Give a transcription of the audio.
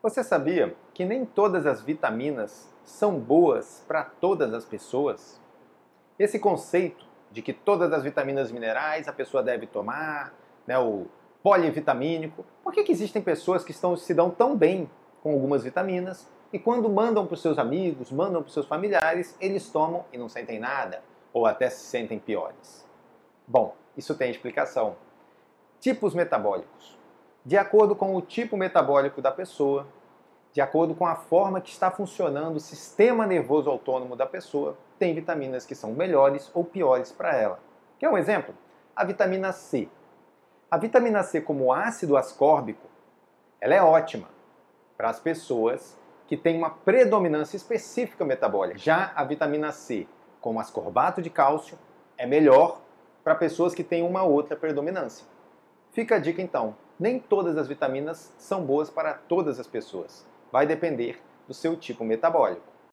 Você sabia que nem todas as vitaminas são boas para todas as pessoas? Esse conceito de que todas as vitaminas minerais a pessoa deve tomar, né, o polivitamínico, por que, que existem pessoas que estão, se dão tão bem com algumas vitaminas e quando mandam para os seus amigos, mandam para os seus familiares, eles tomam e não sentem nada, ou até se sentem piores? Bom, isso tem explicação. Tipos metabólicos de acordo com o tipo metabólico da pessoa, de acordo com a forma que está funcionando o sistema nervoso autônomo da pessoa, tem vitaminas que são melhores ou piores para ela. Quer um exemplo? A vitamina C. A vitamina C como ácido ascórbico, ela é ótima para as pessoas que têm uma predominância específica metabólica. Já a vitamina C como ascorbato de cálcio é melhor para pessoas que têm uma outra predominância. Fica a dica então, nem todas as vitaminas são boas para todas as pessoas. Vai depender do seu tipo metabólico.